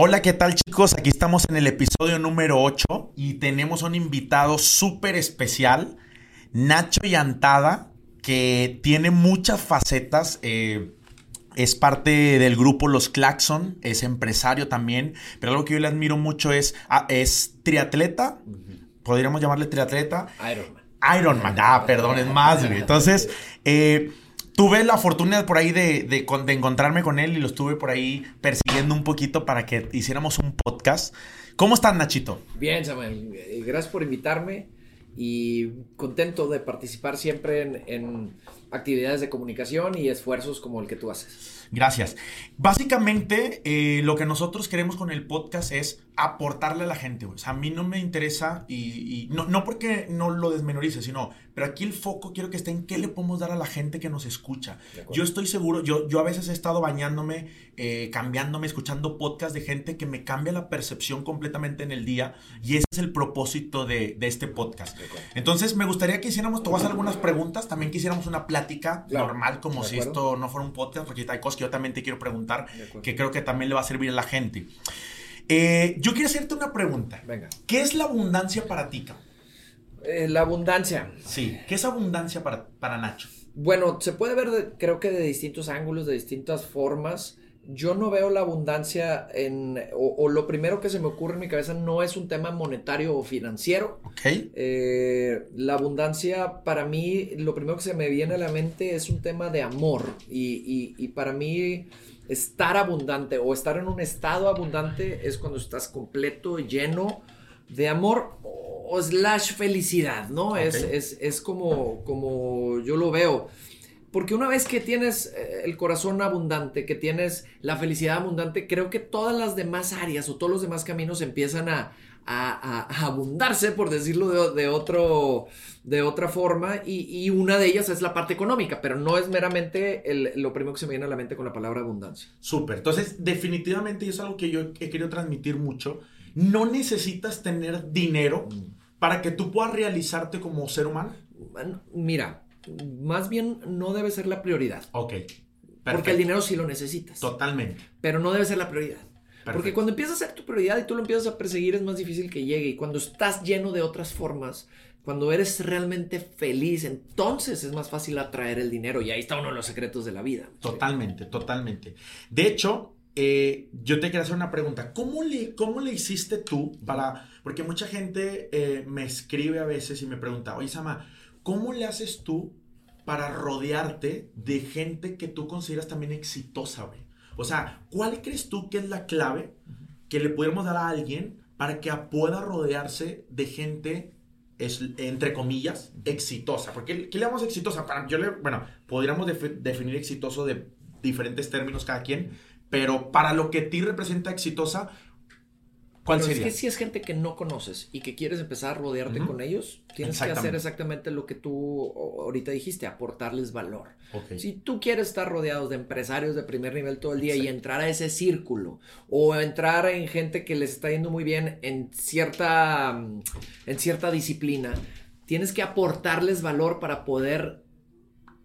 Hola, ¿qué tal chicos? Aquí estamos en el episodio número 8 y tenemos un invitado súper especial, Nacho Yantada, que tiene muchas facetas. eh, es parte del grupo Los Claxon, es empresario también, pero algo que yo le admiro mucho es, ah, es triatleta, podríamos llamarle triatleta. Ironman. Ironman, ah, perdón, es más, güey. Entonces, eh, tuve la fortuna por ahí de, de de encontrarme con él y lo estuve por ahí persiguiendo un poquito para que hiciéramos un podcast. ¿Cómo estás, Nachito? Bien, Samuel. eh, Gracias por invitarme y contento de participar siempre en, en actividades de comunicación y esfuerzos como el que tú haces. Gracias. Básicamente, eh, lo que nosotros queremos con el podcast es aportarle a la gente. güey. O sea, a mí no me interesa y, y no, no porque no lo desmenorice, sino, pero aquí el foco quiero que esté en qué le podemos dar a la gente que nos escucha. Yo estoy seguro, yo, yo a veces he estado bañándome, eh, cambiándome, escuchando podcasts de gente que me cambia la percepción completamente en el día y ese es el propósito de, de este podcast. De. Entonces, me gustaría que hiciéramos, te voy a hacer algunas preguntas, también quisiéramos una plática Claro. normal, como si esto no fuera un podcast, porque hay cosas que yo también te quiero preguntar, que creo que también le va a servir a la gente. Eh, yo quiero hacerte una pregunta. Venga. ¿Qué es la abundancia para ti, cabrón? Eh, la abundancia. Sí, ¿qué es abundancia para, para Nacho? Bueno, se puede ver, de- creo que de distintos ángulos, de distintas formas. Yo no veo la abundancia en, o, o lo primero que se me ocurre en mi cabeza no es un tema monetario o financiero. ¿Ok? Eh, la abundancia para mí, lo primero que se me viene a la mente es un tema de amor. Y, y- y para mí, estar abundante o estar en un estado abundante es cuando estás completo, lleno de amor o, slash felicidad, ¿no? Es, es, es como, como yo lo veo. Porque una vez que tienes eh, el corazón abundante, que tienes la felicidad abundante, creo que todas las demás áreas o todos los demás caminos empiezan a, a- a- abundarse, por decirlo de, de otro, de otra forma, y, y una de ellas es la parte económica, pero no es meramente el- lo primero que se me viene a la mente con la palabra abundancia. Súper. Entonces, definitivamente, y es algo que yo he querido transmitir mucho, no necesitas tener dinero para que tú puedas realizarte como ser humano. Bueno, Mira, más bien no debe ser la prioridad, Ok. porque el dinero sí lo necesitas, Totalmente. pero no debe ser la prioridad. Porque cuando empieza a ser tu prioridad y tú lo empiezas a perseguir es más difícil que llegue. Y cuando estás lleno de otras formas, cuando eres realmente feliz, entonces es más fácil atraer el dinero. Y ahí está uno de los secretos de la vida. Totalmente, totalmente. De hecho, eh, yo te quiero hacer una pregunta. ¿Cómo le, cómo le hiciste tú para...? Porque mucha gente eh, me escribe a veces y me pregunta, oye, Sama, ¿cómo le haces tú para rodearte de gente que tú consideras también exitosa, güey? O sea, ¿cuál crees tú que es la clave que le pudiéramos dar a alguien para que pueda rodearse de gente, es, entre comillas, exitosa? Porque, ¿qué le llamamos exitosa? Para, yo le, bueno, podríamos defi- definir exitoso de diferentes términos cada quien, pero para lo que a ti representa exitosa, ¿cuál Pero sería? es que si es gente que no conoces y que quieres empezar a rodearte con ellos, tienes que hacer Exactamente. lo que tú ahorita dijiste, aportarles valor. Ok. Si tú quieres estar rodeado de empresarios de primer nivel todo el día y entrar a ese círculo o entrar en gente que les está yendo muy bien en cierta, mm, en cierta disciplina, tienes que aportarles valor para poder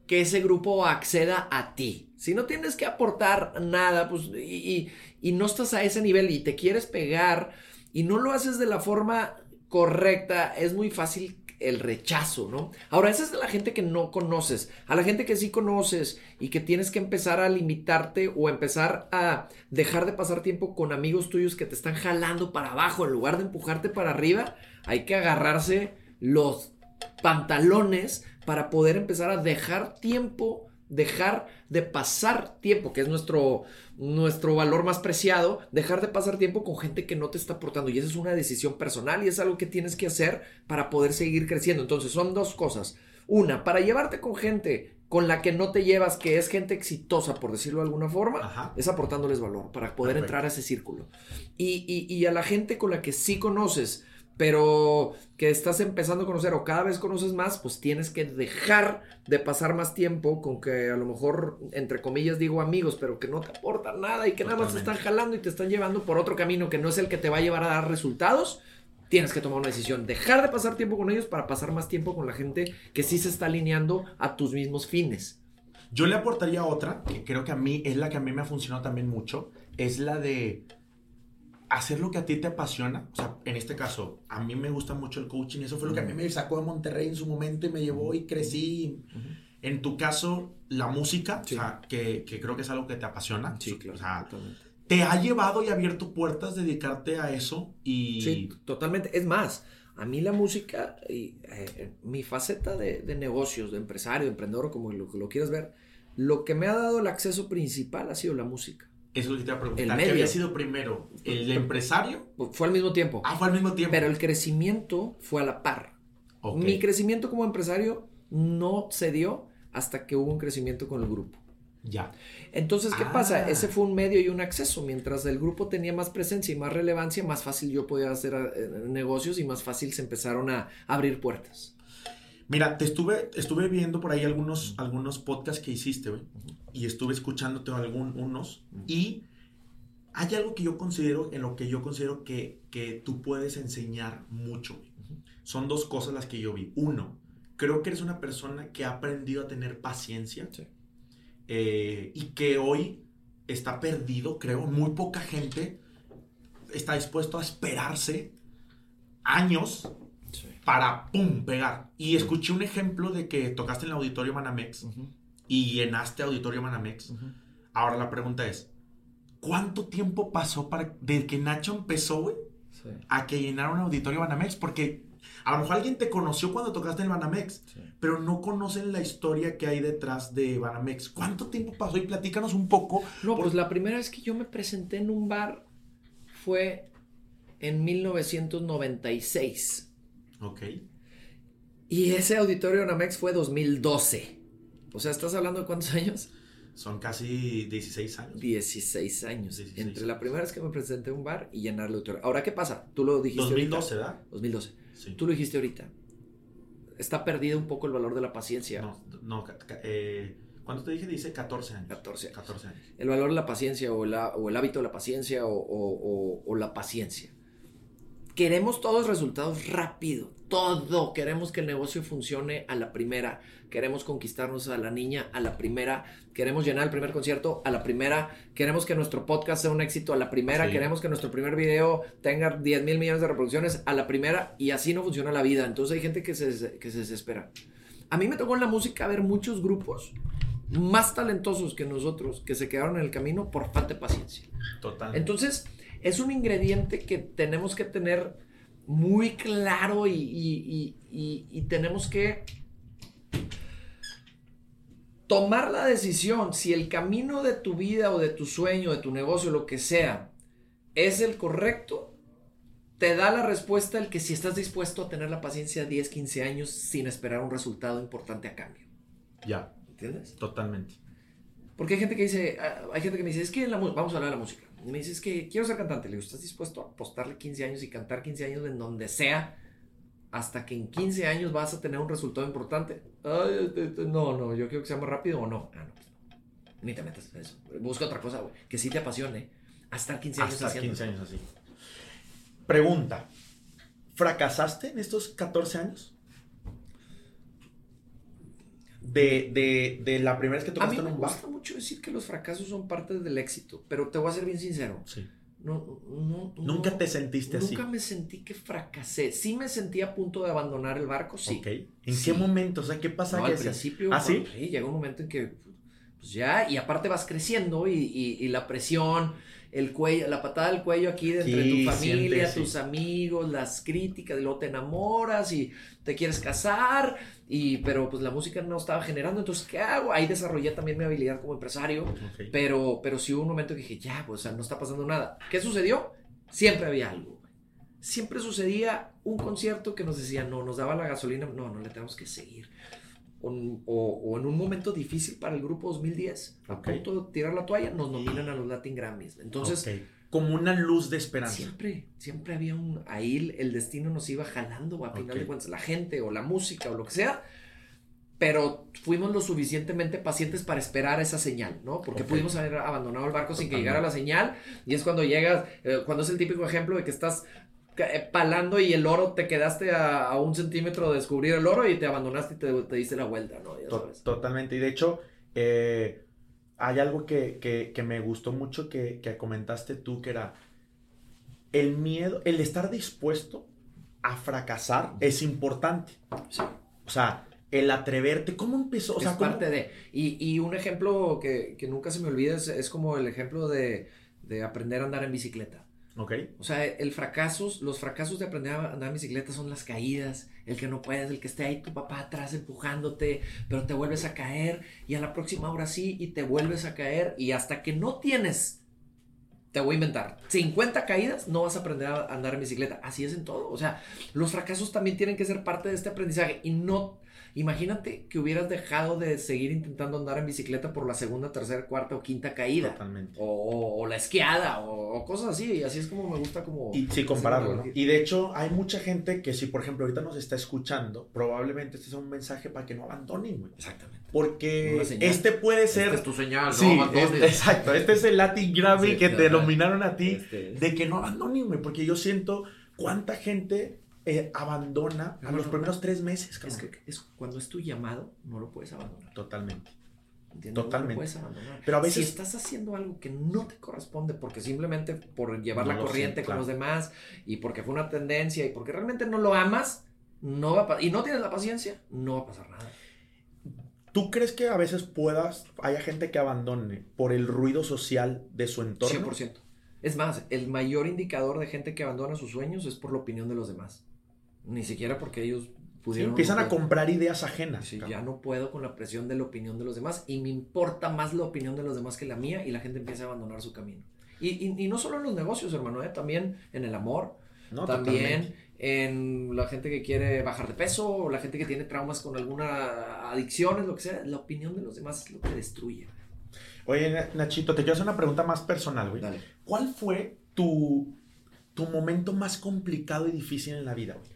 que ese grupo acceda a ti. Si no tienes que aportar nada, pues, y, y- no estás a ese nivel y te quieres pegar y no lo haces de la forma correcta, es muy fácil el rechazo, ¿no? Ahora, esa es de la gente que no conoces. A la gente que sí conoces y que tienes que empezar a limitarte o empezar a dejar de pasar tiempo con amigos tuyos que te están jalando para abajo en lugar de empujarte para arriba, hay que agarrarse los pantalones para poder empezar a dejar tiempo, dejar de pasar tiempo, que es nuestro, nuestro valor más preciado, dejar de pasar tiempo con gente que no te está aportando. Y esa es una decisión personal y es algo que tienes que hacer para poder seguir creciendo. Entonces son dos cosas. Una, para llevarte con gente con la que no te llevas, que es gente exitosa, por decirlo de alguna forma, Ajá. es aportándoles valor para poder Perfecto. entrar a ese círculo. Y, y- y a la gente con la que sí conoces, pero que estás empezando a conocer o cada vez conoces más, pues tienes que dejar de pasar más tiempo con que a lo mejor, entre comillas, digo amigos, pero que no te aportan nada y que nada más te están jalando y te están llevando por otro camino que no es el que te va a llevar a dar resultados. Tienes que tomar una decisión, dejar de pasar tiempo con ellos para pasar más tiempo con la gente que sí se está alineando a tus mismos fines. Yo le aportaría otra, que creo que a mí es la que a mí me ha funcionado también mucho, es la de hacer lo que a ti te apasiona, o sea, en este caso, a mí me gusta mucho el coaching, eso fue lo que a mí me sacó de Monterrey en su momento y me llevó y crecí. En tu caso, la música, o sea, que, que, creo que es algo que te apasiona. Sí, claro. O sea, te ha llevado y abierto puertas dedicarte a eso y... Sí, totalmente. Es más, a mí la música, y, eh, mi faceta de, de, negocios, de empresario, de emprendedor, como lo, lo quieras ver, lo que me ha dado el acceso principal ha sido la música. Eso es lo que te iba a preguntar. ¿Qué había sido primero? ¿El empresario? Fue al mismo tiempo. Ah, fue al mismo tiempo. Pero el crecimiento fue a la par. Mi crecimiento como empresario no se dio hasta que hubo un crecimiento con el grupo. Ya. Entonces, ¿qué pasa? Ah. Ese fue un medio y un acceso. Mientras el grupo tenía más presencia y más relevancia, más fácil yo podía hacer eh, negocios y más fácil se empezaron a abrir puertas. Mira, te estuve, estuve viendo por ahí algunos, algunos podcasts que hiciste, güey. Y estuve escuchándote algunos. Y hay algo que yo considero, en lo que yo considero que, que tú puedes enseñar mucho. Son dos cosas las que yo vi. Uno, creo que eres una persona que ha aprendido a tener paciencia eh, y que hoy está perdido, creo. Muy poca gente está dispuesto a esperarse años para, ¡pum!, pegar. Y escuché un ejemplo de que tocaste en el auditorio Manamex y llenaste auditorio Manamex. Ahora la pregunta es, ¿cuánto tiempo pasó para, desde que Nacho empezó, güey, a que llenara un auditorio Banamex? Porque a lo mejor alguien te conoció cuando tocaste en Banamex, pero no conocen la historia que hay detrás de Banamex. ¿Cuánto tiempo pasó? Y platícanos un poco. No, pues la primera vez que yo me presenté en un bar fue en 1996. Ok. Y ese auditorio Banamex fue 2012. O sea, ¿estás hablando de cuántos años? Son casi 16 años. 16 años. Entre la primera vez que me presenté en un bar y llenar el auditorio. Ahora, ¿qué pasa? Tú lo dijiste 2012, ¿verdad? 2012. Tú lo dijiste ahorita. Está perdido un poco el valor de la paciencia. No, no. Eh, ¿Cuánto te dije? Dice 14 años. 14 años. 14 años. El valor de la paciencia o, o el hábito de la paciencia o, o la paciencia. Queremos todos resultados rápido, todo. Queremos que el negocio funcione a la primera. Queremos conquistarnos a la niña a la primera. Queremos llenar el primer concierto a la primera. Queremos que nuestro podcast sea un éxito a la primera. Queremos que nuestro primer video tenga 10 mil millones de reproducciones a la primera. Y así no funciona la vida. Entonces hay gente que se, que se desespera. A mí me tocó en la música ver muchos grupos más talentosos que nosotros que se quedaron en el camino por falta de paciencia. Total. Entonces es un ingrediente que tenemos que tener muy claro y, tenemos que tomar la decisión si el camino de tu vida o de tu sueño, de tu negocio, lo que sea, es el correcto, te da la respuesta el que si estás dispuesto a tener la paciencia 10, 15 años sin esperar un resultado importante a cambio. Ya. ¿Entiendes? Totalmente. Porque hay gente que dice, ah, hay gente que me dice, es que la, vamos a hablar de la música. Y me dices que quiero ser cantante. Le digo, ¿estás dispuesto a apostarle 15 años y cantar 15 años en donde sea? Hasta que en 15 años vas a tener un resultado importante. Ay, este, este, no, no, yo quiero que sea más rápido o no. Ah, no, pues Ni te metas en eso. Busca otra cosa, güey. Que sí te apasione. Hasta 15 años Hasta 15 años así. Pregunta. ¿Fracasaste en estos 14 años? De, de, la primera vez que tocaste en un bar. Me gusta mucho decir que los fracasos son parte del éxito, pero te voy a ser bien sincero. Sí. No, no, nunca te sentiste así. Nunca me sentí que fracasé. Sí me sentí a punto de abandonar el barco, sí. ¿En qué momento? O sea, ¿qué pasa? No, al principio. ¿Ah, sí? llega un momento en que, pues ya, y aparte vas creciendo y, y la presión el cuello, la patada del cuello aquí de entre tu familia, tus amigos, las críticas, luego te enamoras y te quieres casar, y, pero pues la música no estaba generando, entonces, ¿qué hago? Ahí desarrollé también mi habilidad como empresario, pero, pero sí hubo un momento que dije, ya, pues no está pasando nada. ¿Qué sucedió? Siempre había algo. Siempre sucedía un concierto que nos decía, no, nos daba la gasolina, no, no le tenemos que seguir o, en un momento difícil para el grupo 2010, a punto de tirar la toalla, nos nominan a los Latin Grammys. Entonces, como una luz de esperanza. Siempre, siempre había un. Ahí el destino nos iba jalando, a final de cuentas, la gente o la música o lo que sea. Pero fuimos lo suficientemente pacientes para esperar esa señal, ¿no? Porque pudimos haber abandonado el barco sin que llegara la señal. Y es cuando llegas, eh, cuando es el típico ejemplo de que estás palando y el oro te quedaste a, un centímetro de descubrir el oro y te abandonaste y te, te diste la vuelta, ¿no? Totalmente. Y de hecho, eh, hay algo que, me gustó mucho que, comentaste tú, que era, el miedo, el estar dispuesto a fracasar es importante. O sea, el atreverte, ¿cómo empezó? O sea, es parte de. Y, un ejemplo que, nunca se me olvida es, como el ejemplo de, de, aprender a andar en bicicleta. Ok. O sea, el fracasos, los fracasos de aprender a andar en bicicleta son las caídas, el que no puedes, el que esté ahí tu papá atrás empujándote, pero te vuelves a caer y a la próxima hora sí y te vuelves a caer y hasta que no tienes te voy a inventar, 50 caídas, no vas a aprender a andar en bicicleta. Así es en todo. O sea, los fracasos también tienen que ser parte de este aprendizaje y no Imagínate que hubieras dejado de seguir intentando andar en bicicleta por la segunda, tercera, cuarta o quinta caída. Totalmente. O, la esquiada o, cosas así. Y así es como me gusta como... Y sí, compararlo, ¿no? Y de hecho hay mucha gente que si, por ejemplo, ahorita nos está escuchando, probablemente este sea un mensaje para que no abandonen, güey. Exactamente. Porque este puede ser... Este es tu señal, sí, no exacto. Este es el Latin Grammy que te nominaron a ti este de que no abandonen, güey. Porque yo siento cuánta gente eh, abandona a los primeros tres meses. Es que es, cuando es tu llamado, no lo puedes abandonar. Totalmente. Totalmente. No lo puedes abandonar. Pero a veces... Si estás haciendo algo que no te corresponde, porque simplemente por llevar la corriente con los demás y porque fue una tendencia y porque realmente no lo amas, no va a y no tienes la paciencia, no va a pasar nada. ¿Tú crees que a veces puedas, haya gente que abandone por el ruido social de su entorno? 100%. Es más, el mayor indicador de gente que abandona sus sueños es por la opinión de los demás. Ni siquiera porque ellos pudieron. empiezan a comprar ideas ajenas. ya no puedo con la presión de la opinión de los demás y me importa más la opinión de los demás que la mía y la gente empieza a abandonar su camino. Y, no solo en los negocios, hermano, ¿eh? también en el amor, también en la gente que quiere bajar de peso, o la gente que tiene traumas con alguna adicción, lo que sea. La opinión de los demás es lo que destruye. Oye, Nachito, te quiero hacer una pregunta más personal, güey. ¿Cuál fue tu, tu momento más complicado y difícil en la vida, güey?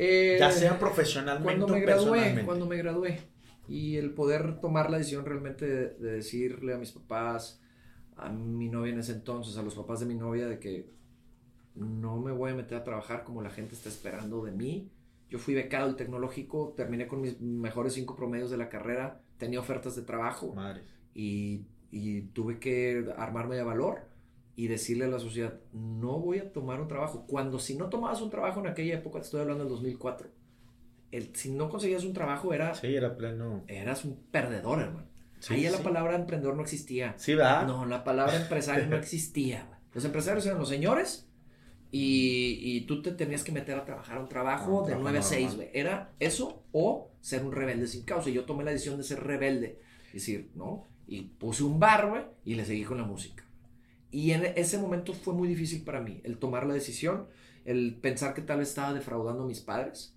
Eh, ya sea profesionalmente cuando me gradué, Cuando me gradué. Y el poder tomar la decisión realmente de, decirle a mis papás, a mi novia en ese entonces, a los papás de mi novia, de que no me voy a meter a trabajar como la gente está esperando de mí. Yo fui becado del tecnológico, terminé con mis mejores cinco promedios de la carrera, tenía ofertas de trabajo y, y tuve que armarme de valor y decirle a la sociedad, no voy a tomar un trabajo. Cuando si no tomabas un trabajo en aquella época, te estoy hablando del 2004, el, si no conseguías un trabajo era... Sí, era pleno. Eras un perdedor, hermano. Ahí la palabra emprendedor no existía. Sí, ¿verdad? No, la palabra empresario no existía. Los empresarios eran los señores y, y, tú te tenías que meter a trabajar un trabajo de 9 a 6, Era eso o ser un rebelde sin causa. Y yo tomé la decisión de ser rebelde. Es decir, ¿no? Y puse un bar, y le seguí con la música. Y en ese momento fue muy difícil para mí, el tomar la decisión, el pensar que tal vez estaba defraudando a mis padres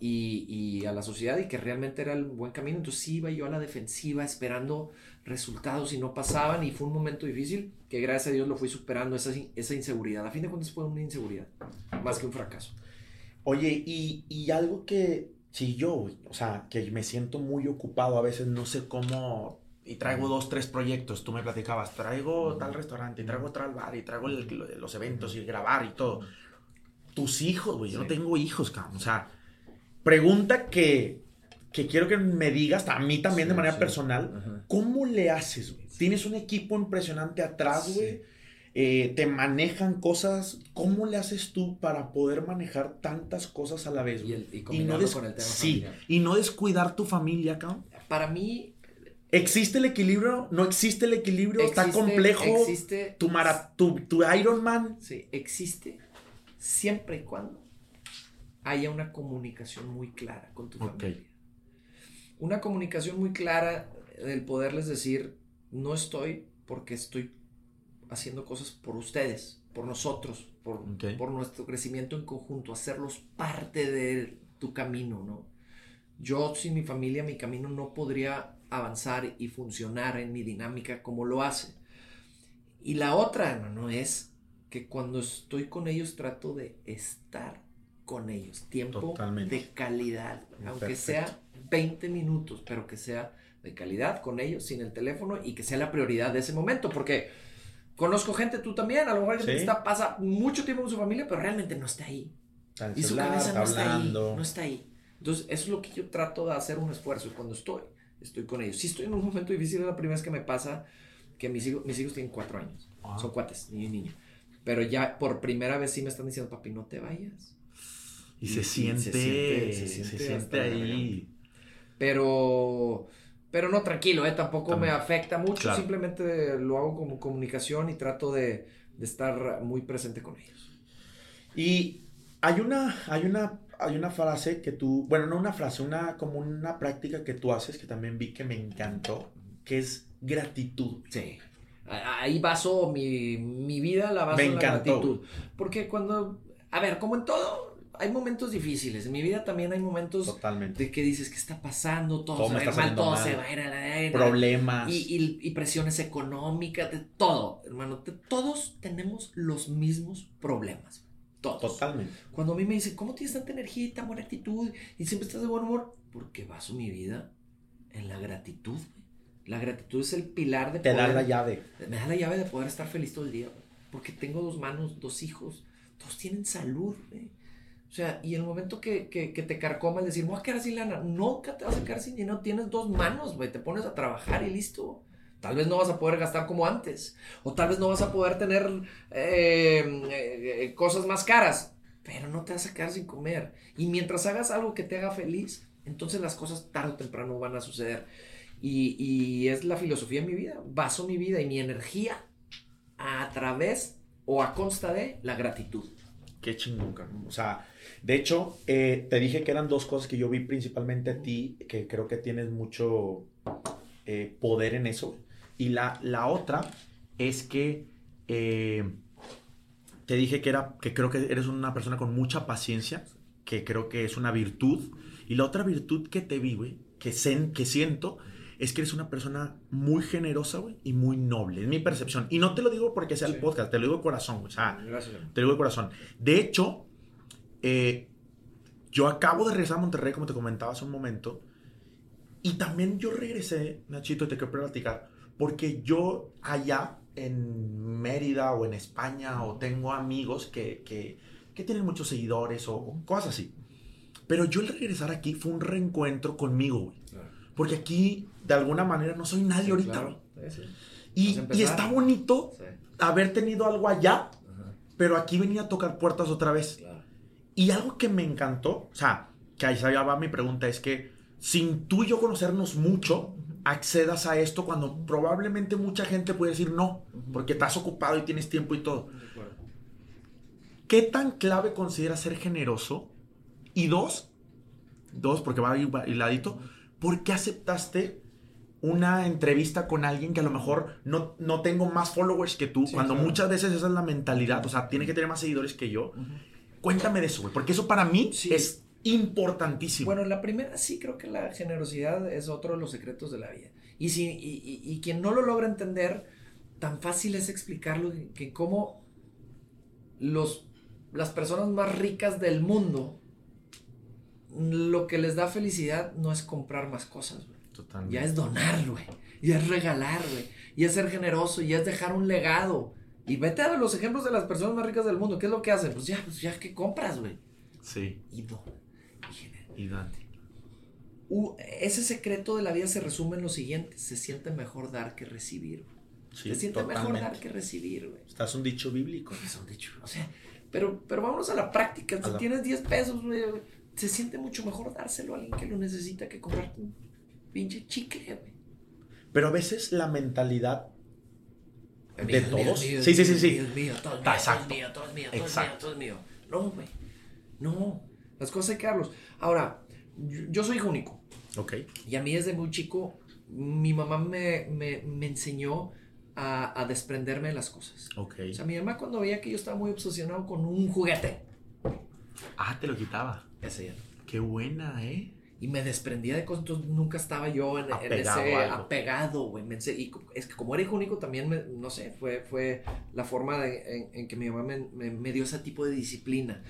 y, y, a la sociedad y que realmente era el buen camino. Entonces sí iba yo a la defensiva esperando resultados y no pasaban y fue un momento difícil que gracias a Dios lo fui superando, esa, esa inseguridad. A fin de cuentas fue una inseguridad, más que un fracaso. Oye, y, y algo que, si yo, o sea, que me siento muy ocupado, a veces no sé cómo y traigo dos, tres proyectos, tú me platicabas, traigo tal restaurante, y traigo tal bar, y traigo los eventos y grabar y todo. Tus hijos, güey, yo no tengo hijos, cabrón. O sea, pregunta que, que quiero que me digas, a mí también de manera personal, ¿cómo le haces, güey? Tienes un equipo impresionante atrás, güey. Eh, te manejan cosas. ¿Cómo le haces tú para poder manejar tantas cosas a la vez? Y, y, no con el tema sí, y no descuidar tu familia, cabrón. Para mí, ¿Existe el equilibrio? ¿No existe el equilibrio? ¿Está complejo? Existe. Tu, mara, tu, tu Iron Man. Sí, existe siempre y cuando haya una comunicación muy clara con tu familia. Una comunicación muy clara del poderles decir, no estoy porque estoy haciendo cosas por ustedes, por nosotros, por, por nuestro crecimiento en conjunto, hacerlos parte de tu camino, ¿no? Yo sin mi familia, mi camino no podría avanzar y funcionar en mi dinámica como lo hace. Y la otra, hermano, es que cuando estoy con ellos trato de estar con ellos. Tiempo de calidad, aunque sea 20 minutos, pero que sea de calidad con ellos, sin el teléfono y que sea la prioridad de ese momento, porque conozco gente, tú también, a lo mejor gente está, pasa mucho tiempo con su familia, pero realmente no está ahí. y su cabeza no está ahí, no está ahí. Entonces, eso es lo que yo trato de hacer un esfuerzo. Cuando estoy, estoy con ellos. Si estoy en un momento difícil, es la primera vez que me pasa que mis hijos, mis hijos tienen cuatro años. Son cuates, niño y niña. Pero ya por primera vez sí me están diciendo, papi, no te vayas. Y, se, siente, se, siente, ahí. Pero, pero no, tranquilo, ¿eh? tampoco me afecta mucho. Simplemente lo hago como comunicación y trato de, de estar muy presente con ellos. Y hay una, hay una, hay una frase que tú, bueno, no una frase, una, como una práctica que tú haces que también vi que me encantó, que es gratitud. Sí. Ahí baso mi, mi vida, la baso en la gratitud. Porque cuando, a ver, como en todo, hay momentos difíciles. En mi vida también hay momentos Totalmente. de que dices, ¿qué está pasando? Todo, se va a ir mal, todo se va a ir a la Problemas. Y, y, presiones económicas, de todo, hermano. todos tenemos los mismos problemas. Todos. Totalmente. Cuando a mí me dicen, ¿cómo tienes tanta energía y tan buena actitud? Y siempre estás de buen humor. Porque baso mi vida en la gratitud. La gratitud es el pilar de Te da la llave. Me da la llave de poder estar feliz todo el día. Porque tengo dos manos, dos hijos. Todos tienen salud. O sea, y el momento que, que, que te carcoma el decir, voy a quedar sin lana, nunca te vas a quedar sin dinero. Tienes dos manos, güey. Te pones a trabajar y listo. Tal vez no vas a poder gastar como antes. O tal vez no vas a poder tener eh, eh, cosas más caras. Pero no te vas a quedar sin comer. Y mientras hagas algo que te haga feliz, entonces las cosas tarde o temprano van a suceder. Y, y es la filosofía de mi vida. Baso mi vida y mi energía a través o a consta de la gratitud. Qué chingón, O sea, de hecho, eh, te dije que eran dos cosas que yo vi principalmente a ti, que creo que tienes mucho poder en eso. Y la, la otra es que eh, te dije que, era, que creo que eres una persona con mucha paciencia, que creo que es una virtud. Y la otra virtud que te vi, güey, que, que siento, es que eres una persona muy generosa, güey, y muy noble. Es mi percepción. Y no te lo digo porque sea el podcast, te lo digo de corazón, güey. O sea, Gracias. te lo digo de corazón. De hecho, eh, yo acabo de regresar a Monterrey, como te comentaba hace un momento. Y también yo regresé, Nachito, te quiero platicar porque yo allá en Mérida o en España o tengo amigos que, que, que tienen muchos seguidores o, cosas así. Pero yo el regresar aquí fue un reencuentro conmigo, güey. Porque aquí, de alguna manera, no soy nadie ahorita, Y, y, está bonito haber tenido algo allá, pero aquí venía a tocar puertas otra vez. Y algo que me encantó, o sea, que ahí va mi pregunta, es que sin tú y yo conocernos mucho, accedas a esto cuando probablemente mucha gente puede decir no, porque estás ocupado y tienes tiempo y todo. ¿Qué tan clave consideras ser generoso? Y dos, dos, porque va hiladito, ¿por qué aceptaste una entrevista con alguien que a lo mejor no, no tengo más followers que tú? cuando muchas veces esa es la mentalidad, o sea, tiene que tener más seguidores que yo. Cuéntame de eso, porque eso para mí es importantísimo. Bueno, la primera sí creo que la generosidad es otro de los secretos de la vida. Y, si, y, quien no lo logra entender, tan fácil es explicarlo que, como los, las personas más ricas del mundo, lo que les da felicidad no es comprar más cosas, Totalmente. Ya es donar, güey. Ya es regalar, güey. Y es ser generoso, y es dejar un legado. Y vete a los ejemplos de las personas más ricas del mundo. ¿Qué es lo que hacen? Pues ya, pues ya que compras, güey. Sí. Y y ese secreto de la vida se resume en lo siguiente: se siente mejor dar que recibir. se siente mejor dar que recibir, güey. Estás un dicho bíblico. Es un dicho. O sea, pero, pero vámonos a la práctica. Si tienes 10 pesos, güey, se siente mucho mejor dárselo a alguien que lo necesita que comprarte un pinche chicle, güey. Pero a veces la mentalidad de todos. sí, sí, sí, sí. Dios mío, todo, es mío, todo es mío, todo es mío, todo es mío. No, güey. No. Las cosas hay que darlos. Ahora, yo, soy hijo único. Ok. Y a mí desde muy chico, mi mamá me, me, enseñó a, a, desprenderme de las cosas. Ok. O sea, mi mamá cuando veía que yo estaba muy obsesionado con un juguete. Ah, te lo quitaba. Ese ya. Qué buena, ¿eh? Y me desprendía de cosas, entonces nunca estaba yo en, apegado ese apegado, güey. Y es que como era hijo único también, me, no sé, fue, fue la forma de, en, que mi mamá me, me dio ese tipo de disciplina.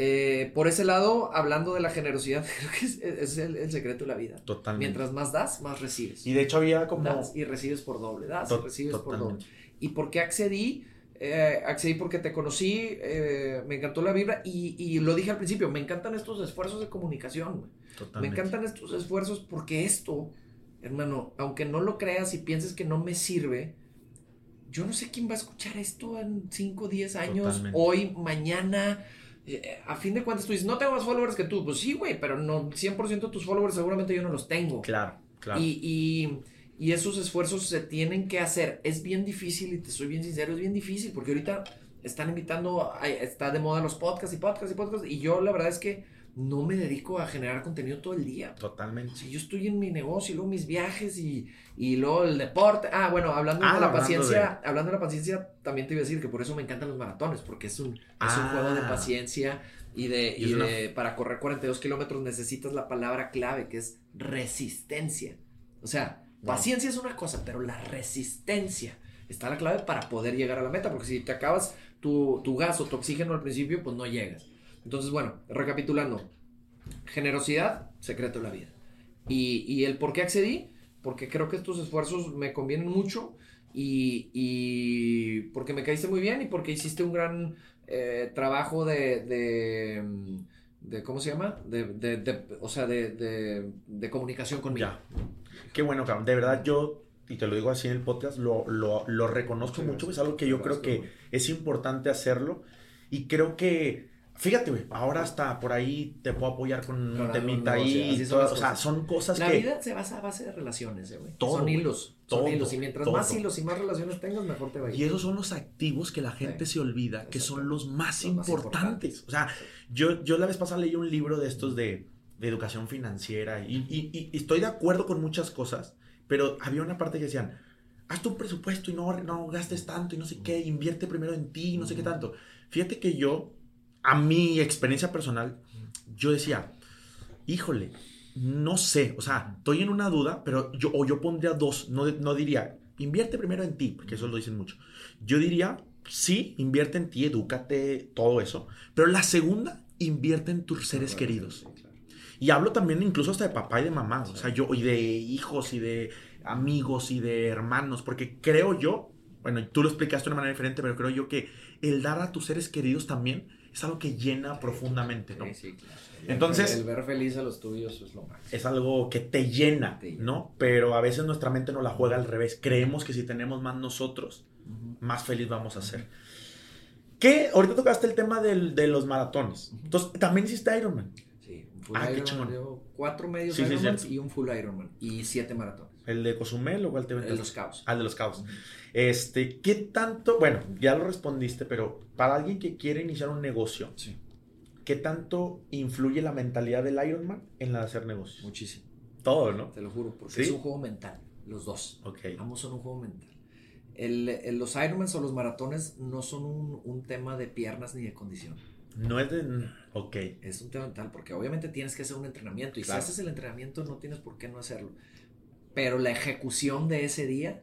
Eh, por ese lado, hablando de la generosidad, creo que es, el, secreto de la vida. Totalmente. Mientras más das, más recibes. Y de hecho había como... Das y recibes por doble, das y recibes por doble. ¿Y por qué accedí? Eh, accedí porque te conocí, eh, me encantó la vibra y, y, lo dije al principio, me encantan estos esfuerzos de comunicación. Me encantan estos esfuerzos porque esto, hermano, aunque no lo creas y pienses que no me sirve, yo no sé quién va a escuchar esto en 5, 10 años, Totalmente. hoy, mañana. Eh, a fin de cuentas tú dices, no tengo más followers que tú. Pues sí, güey, pero no, 100% de tus followers seguramente yo no los tengo. Claro, claro. Y, y- y esos esfuerzos se tienen que hacer. Es bien difícil, y te soy bien sincero, es bien difícil, porque ahorita están invitando, a- está de moda los podcasts y podcasts y podcasts, y yo la verdad es que no me dedico a generar contenido todo el día. Totalmente. Si yo estoy en mi negocio y luego mis viajes y, y luego el deporte. Ah, bueno, hablando Ah, de la hablando paciencia, hablando de la paciencia, también te iba a decir que por eso me encantan los maratones, porque es un, es un Ah. juego de paciencia y de, Y y es una- de- para correr 42 kilómetros necesitas la palabra clave que es resistencia. O sea, Wow. paciencia es una cosa, pero la resistencia está la clave para poder llegar a la meta, porque si te acabas tu, tu gas o tu oxígeno al principio, pues no llegas. Entonces, bueno, recapitulando, generosidad, secreto de la vida. Y, y el por qué accedí, porque creo que estos esfuerzos me convienen mucho y, y porque me caíste muy bien y porque hiciste un gran eh, trabajo de, de, mm, de- ¿cómo se llama? De, de- o sea, de, comunicación conmigo. Ya. Qué bueno, cabrón. De verdad, yo, y te lo digo así en el podcast, lo, lo, lo reconozco Sí, mucho. Es algo que yo creo que es importante hacerlo. Y creo que, fíjate, güey, ahora hasta por ahí te puedo apoyar con un temita ahí. todo, o sea, son cosas La que. vida se basa a base de relaciones, eh, güey. Todo, Son hilos. Todo, son hilos. Y mientras todo. más hilos y más relaciones tengas, mejor te va a ir. Y esos son los activos que la gente Sí. se olvida, que son los más Los más importantes. O sea, yo, yo la vez pasada leí un libro de estos de, de educación financiera y, y- estoy de acuerdo con muchas cosas, pero había una parte que decían, haz tu presupuesto y no, no gastes tanto y no sé qué, invierte primero en ti y no sé qué tanto. Fíjate que yo, a mi experiencia personal, yo decía, híjole, no sé, o sea, estoy en una duda, pero yo, o yo pondría dos, no, no diría, invierte primero en ti, porque eso lo dicen mucho. Yo diría, sí, invierte en ti, edúcate, todo eso, pero la segunda, invierte en tus seres queridos. Y hablo también incluso hasta de papá y de mamá, o sea, yo, y de hijos y de amigos y de hermanos, porque creo yo, bueno, tú lo explicaste de una manera diferente, pero creo yo que el dar a tus seres queridos también es algo que llena profundamente, ¿no? Sí, sí, claro. Entonces- El, ver feliz a los tuyos es lo más. Es algo que te llena, Te llena. ¿no? Pero a veces nuestra mente no la juega al revés. Creemos que si tenemos más nosotros, más feliz vamos a ser. ¿Qué? Ahorita tocaste el tema del- de los maratones. Entonces, también hiciste Ironman. Sí, full Ah, Ironman, llevo cuatro medios Sí, sí, Ironmans cierto. y un full Ironman y siete maratones. ¿El de Cozumel o cuál te En aventaste? los caos. Ah, el de los cabos. Este, ¿qué tanto? Bueno, ya lo respondiste, pero para alguien que quiere iniciar un negocio, Sí, ¿qué tanto influye la mentalidad del Ironman en la de hacer negocios? muchísimo. Todo, ¿no? Te lo juro, porque ¿Sí? es un juego mental, los dos. Ok. Ambos son un juego mental. El, el- los Ironmans o los maratones no son un, un tema de piernas ni de condición. No es de... Ok. Es un tema mental, porque obviamente tienes que hacer un entrenamiento. Y Claro. si haces el entrenamiento, no tienes por qué no hacerlo. Pero la ejecución de ese día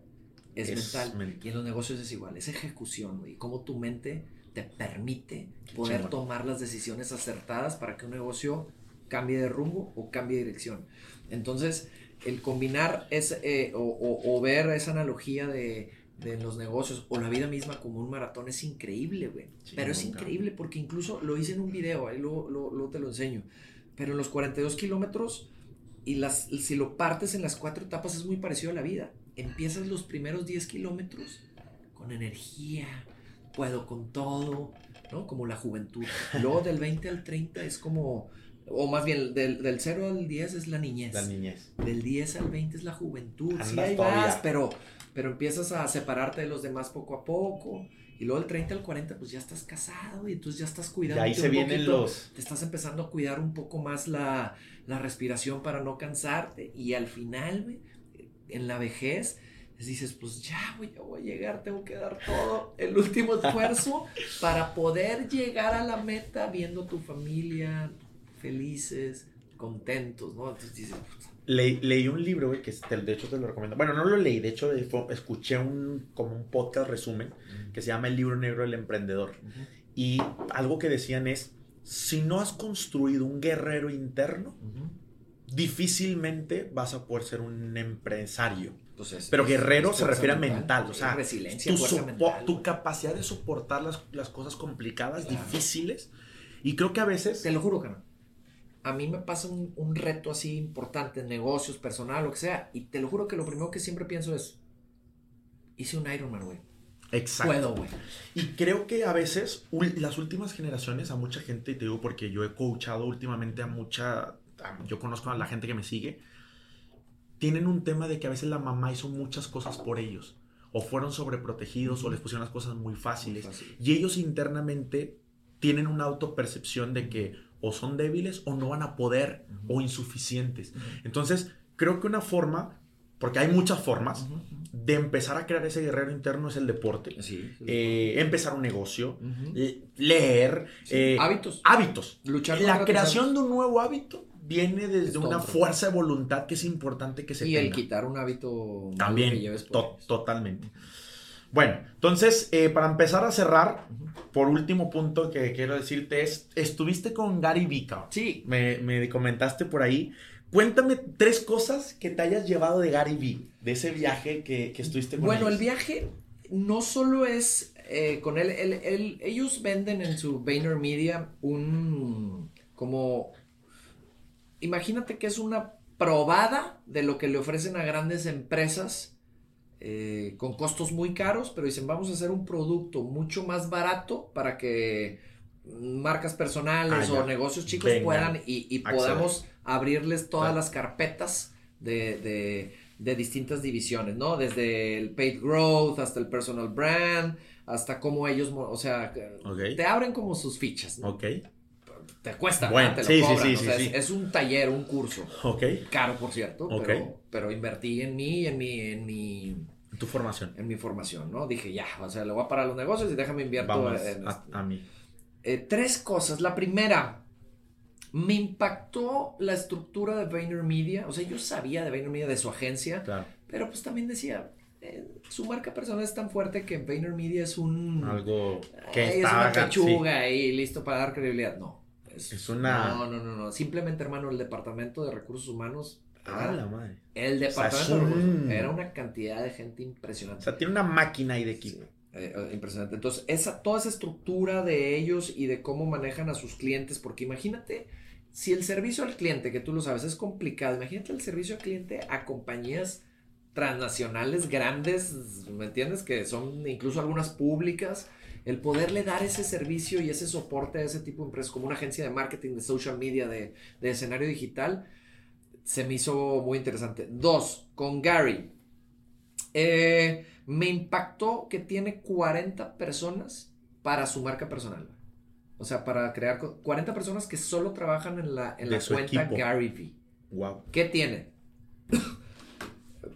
es, Es mental. mental. Y en los negocios es igual. Es ejecución, güey. Cómo tu mente te permite Qué poder tomar las decisiones acertadas para que un negocio cambie de rumbo o cambie de dirección. Entonces, el combinar ese, eh, o, o- o ver esa analogía de, de los negocios o la vida misma como un maratón es increíble, güey. Sí, Pero es increíble porque incluso lo hice en un video, ahí luego, luego- luego te lo enseño. Pero en los 42 kilómetros, y las, si lo partes en las cuatro etapas, es muy parecido a la vida. Empiezas los primeros 10 kilómetros con energía, puedo con todo, ¿no? Como la juventud. Luego del 20 al 30 es como, o más bien del, del 0 al 10 es la niñez. La niñez. Del 10 al 20 es la juventud. sí, Andas ahí todavía. vas, pero, pero empiezas a separarte de los demás poco a poco. Y luego del 30 al 40, pues ya estás casado y entonces ya estás Y cuidando. ahí se vienen los... Te estás empezando a cuidar un poco más la, la respiración para no cansarte. Y al final, güey, en la vejez, dices, pues ya, güey, ya voy a llegar, tengo que dar todo el último esfuerzo para poder llegar a la meta viendo tu familia felices, contentos, ¿no? Entonces dices, "Puta, Le- leí un libro, güey, que te- de hecho te lo recomiendo. Bueno, no lo leí, de hecho fue- escuché un, como un podcast resumen que se llama El libro negro del emprendedor. ujú, Y algo que decían es, si no has construido un guerrero interno, ujú". difícilmente vas a poder ser un empresario. Pues es- Pero es- guerrero es se refiere a mental, o sea, resiliencia, Tu, mental. tu capacidad de soportar las, las cosas complicadas, Claro. difíciles. Y creo que a veces... Te lo juro, que A mí me pasa un, un reto así importante en negocios, personal, lo que sea. Y te lo juro que lo primero que siempre pienso es: hice un Ironman, güey. Exacto. puedo, güey. Y creo que a veces las últimas generaciones, a mucha gente, y te digo porque yo he coachado últimamente a mucha, a- yo conozco a la gente que me sigue, tienen un tema de que a veces la mamá hizo muchas cosas por ellos, o fueron sobreprotegidos, o les pusieron las cosas muy fáciles, Fácil. y ellos internamente tienen una autopercepción de que o son débiles o no van a poder o insuficientes. Entonces, creo que una forma, porque hay muchas formas, de empezar a crear ese guerrero interno es el deporte. ujú. Sí. sí. Eh, empezar un negocio, le- leer, eh, Hábitos. hábitos. Luchar La creación de un nuevo hábito viene desde Es una todo. fuerza de voluntad que es importante que se Y el tenga. quitar un hábito También, que lleves to- totalmente. Bueno, entonces, eh, para empezar a cerrar, por último punto que quiero decirte es, estuviste con Gary Vika. Sí. Me, me comentaste por ahí. Cuéntame tres cosas que te hayas llevado de Gary Vee, de ese viaje que, que estuviste con Bueno, el viaje no solo es eh, con él, él- él- ellos venden en su VaynerMedia un como imagínate que es una probada de lo que le ofrecen a grandes empresas eh, con costos muy caros, pero dicen vamos a hacer un producto mucho más barato para que marcas personales Ah, o negocios chicos Venga. puedan y, podamos abrirles todas las carpetas de, de- de distintas divisiones, ¿no? Desde el paid growth hasta el personal brand, hasta cómo ellos, o sea, te abren como sus fichas, ¿no? Ok, Te cuesta, Bueno, ¿verdad? te sí, lo cobran, sí, o sí, sea. Es, es un taller, un curso, ok. caro por cierto, pero, pero invertí en mí, y en mi, en mi, Tu formación. en mi formación, ¿no? Dije, ya, o sea, le voy a parar los negocios y déjame invierto Vamos en a, a mí. eh, tres cosas. La primera, me impactó la estructura de VaynerMedia. O sea, yo sabía de VaynerMedia, de su agencia, Claro. pero pues también decía, eh, su marca personal es tan fuerte que VaynerMedia es un... Algo ay, que es está una sí. pechuga y listo para dar credibilidad. No. Es una- No, no, no, no. Simplemente, hermano, el departamento de recursos humanos... Ah, la madre. el sea, departamento recursos un- era una cantidad de gente O impresionante. sea, tiene una máquina ahí de equipo. Eh, eh, impresionante. Entonces, esa, toda esa estructura de ellos y de cómo manejan a sus clientes, porque imagínate, si el servicio al cliente, que tú lo sabes, es complicado, imagínate el servicio al cliente a compañías transnacionales grandes, ¿me entiendes? Que son incluso algunas públicas, el poderle dar ese servicio y ese soporte a ese tipo de empresas, como una agencia de marketing, de social media, de, de escenario digital, se me hizo muy interesante. Dos, con Gary. Eh, me impactó que tiene 40 personas para su marca personal. O sea, para crear co- 40 personas que solo trabajan en la, en la cuenta equipo. Gary Vee. Wow. ¿Qué tiene?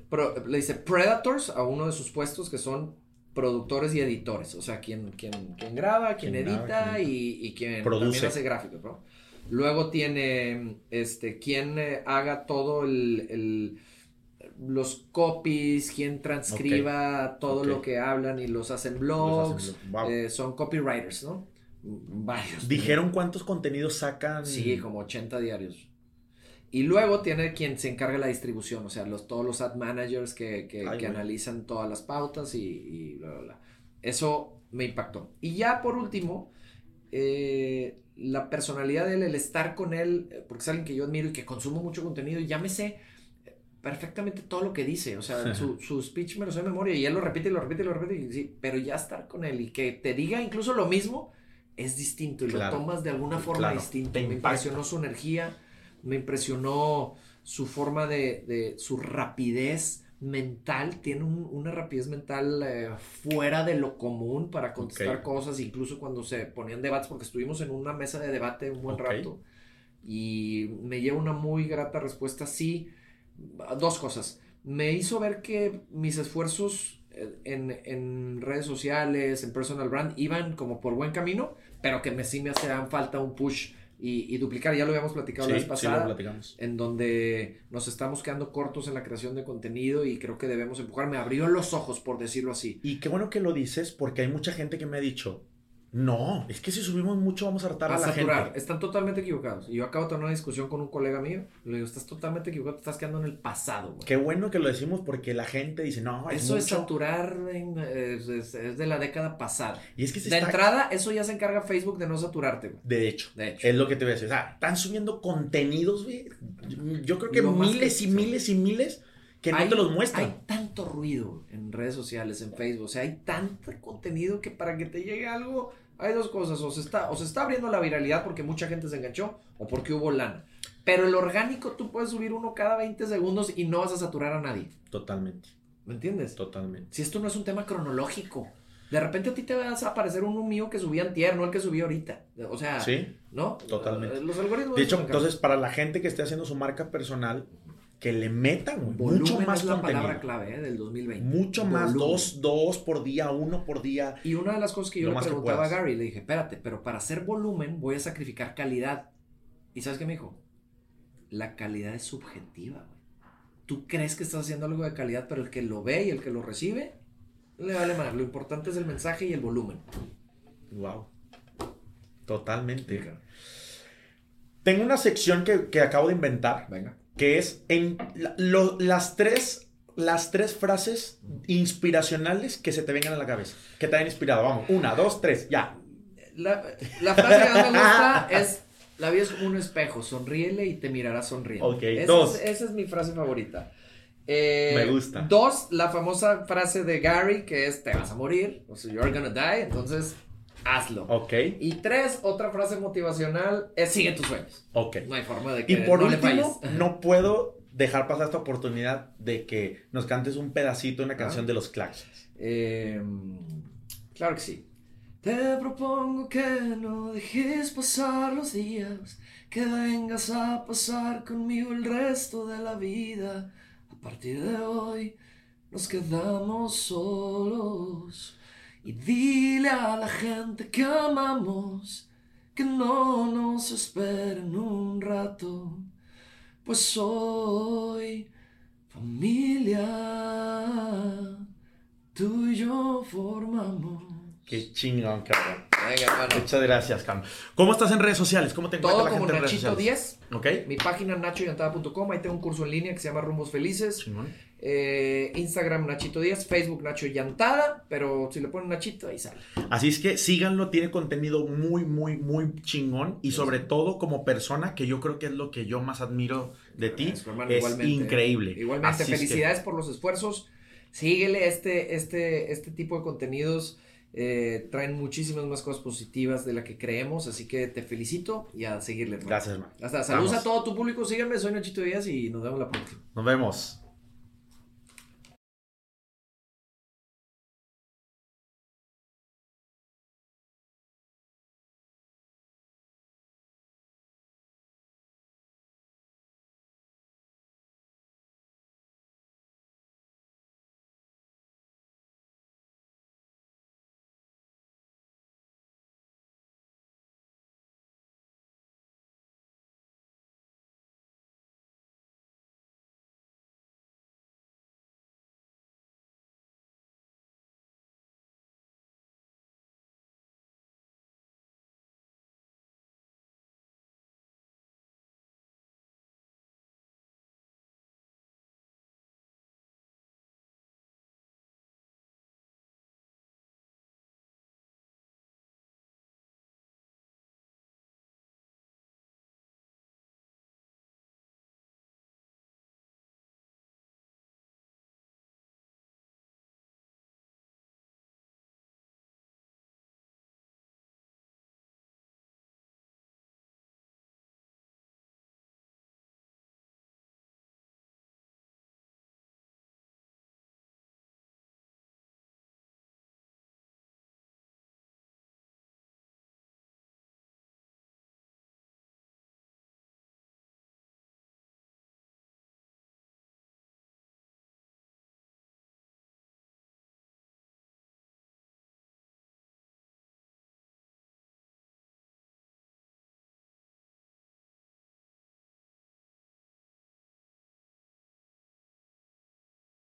Pro- le dice Predators a uno de sus puestos que son productores y editores. O sea, quien, quien, quien graba, quien, Quien graba, edita quien y, y quien Produce. también hace gráficos, ¿no? Luego tiene este, quien eh, haga todo el, el- los copies, quien transcriba todo lo que hablan y los hacen Los blogs. wow. eh, son copywriters, ¿no? Varios. ¿Dijeron cuántos contenidos sacan? Sí, como 80 diarios. Y luego tiene quien se encarga de la distribución, o sea, los, todos los ad managers que, que- Ay, que güey. analizan todas las pautas y, y bla, bla, bla. Eso me impactó. Y ya por último, eh, la personalidad de él, el estar con él, eh, porque es alguien que yo admiro y que consumo mucho contenido y ya me sé eh, perfectamente todo lo que dice, o sea, su, su speech me lo sé de memoria y él lo repite y lo repite y lo repite, y sí, pero ya estar con él y que te diga incluso lo mismo es distinto y Claro. lo tomas de alguna forma Claro, distinta. Me impresionó su energía, me impresionó su forma de, de su rapidez mental, tiene un- una rapidez mental eh, fuera de lo común para contestar cosas, incluso cuando se ponían debates, porque estuvimos en una mesa de debate un buen rato y me lleva una muy grata respuesta, sí, dos cosas. Me hizo ver que mis esfuerzos eh, en, en redes sociales, en personal brand, iban como por buen camino, pero que me, sí me hacían falta un push y, y duplicar. Ya lo habíamos platicado Sí, la vez sí, lo pasada platicamos. en donde nos estamos quedando cortos en la creación de contenido y creo que debemos empujar. Me abrió los ojos, por decirlo así. Y qué bueno que lo dices porque hay mucha gente que me ha dicho, no, es que si subimos mucho vamos a hartar A a la saturar. gente. Están totalmente equivocados. Y yo acabo de tener una discusión con un colega mío. Le digo, estás totalmente equivocado, te estás quedando en el pasado. güey". Qué bueno que lo decimos porque la gente dice, no, es Eso es mucho". saturar, en- es, es- es de la década pasada. Y es que se De está... entrada, eso ya se encarga Facebook de no saturarte. güey. De hecho, De hecho. es lo que te voy a decir. O sea, están subiendo contenidos, güey. Yo creo que miles que- y miles y miles que no Hay- te los muestran. Hay tanto ruido en redes sociales, en Facebook, o sea, hay tanto contenido que para que te llegue algo, hay dos cosas, o se está, o se está abriendo la viralidad porque mucha gente se enganchó, o porque hubo lana. Pero el orgánico tú puedes subir uno cada 20 segundos y no vas a saturar a nadie. Totalmente, ¿Me entiendes? totalmente. Si esto no es un tema cronológico. De repente a ti te vas a aparecer uno mío que subí antier, no el que subí ahorita. O sea, Sí, ¿no? Totalmente. Los algoritmos... de hecho, entonces para la gente que esté haciendo su marca personal, que le metan güey, Volumen mucho más es la contenido. palabra clave ¿eh? del 2020. Mucho más, dos, dos por día, uno por día. Y una de las cosas que yo le preguntaba a. Gary, le dije, espérate, pero para hacer volumen voy a sacrificar calidad. ¿Y sabes qué me dijo? La calidad es subjetiva, güey. Tú crees que estás haciendo algo de calidad, pero el que lo ve y el que lo recibe, le vale más. Lo importante es el mensaje y el volumen. Wow. Totalmente. Tengo una sección que, que acabo de inventar, Venga. Que es en lo- las tres las tres frases inspiracionales que se te vengan a la cabeza, que te hayan inspirado. Vamos, una, dos, tres, ya. La, la frase que más me gusta es, la vida es un espejo, sonríele y te mirarás sonriendo. Ok, esa dos. Es, esa es mi frase favorita. Eh, Me gusta. Dos, la famosa frase de Gary, que es, te vas a morir, o sea, you're gonna die, entonces hazlo. Ok, Y tres, otra frase motivacional es, sigue tus sueños. ok. No hay forma de que Y por no último, no puedo dejar pasar esta oportunidad de que nos cantes un pedacito de una Ah. canción de los Claxons. Eh, claro que sí. Te propongo que no dejes pasar los días, que vengas a pasar conmigo el resto de la vida. A partir de hoy nos quedamos solos y dile a la gente que amamos que no nos esperen un rato, pues hoy familia, tú y yo formamos. Qué chingón, cabrón. Venga. Muchas gracias, cabrón. ¿Cómo estás en redes sociales? ¿Cómo te encuentra Todo la como gente en redes Nachito sociales? 10. ¿Ok? Mi página nachoyantada.com, ahí tengo un curso en línea que se llama Rumbos Felices. Chingón. Eh, Instagram Nachito 10, Facebook Nacho Yantada, pero si le ponen Nachito, ahí sale. Así es que síganlo, tiene contenido muy, muy, muy chingón y sobre todo como persona, que yo creo que es lo que yo más admiro de ti, es igualmente. increíble. Igualmente, Así es que- felicidades por los esfuerzos. Síguele este, este, este tipo de contenidos. eh, traen muchísimas más cosas positivas de la que creemos, así que te felicito y a seguirle. hermano. Gracias, hermano. Hasta saludos Vamos. a todo tu público, síganme, soy Nachito Díaz y nos vemos la próxima. Nos vemos.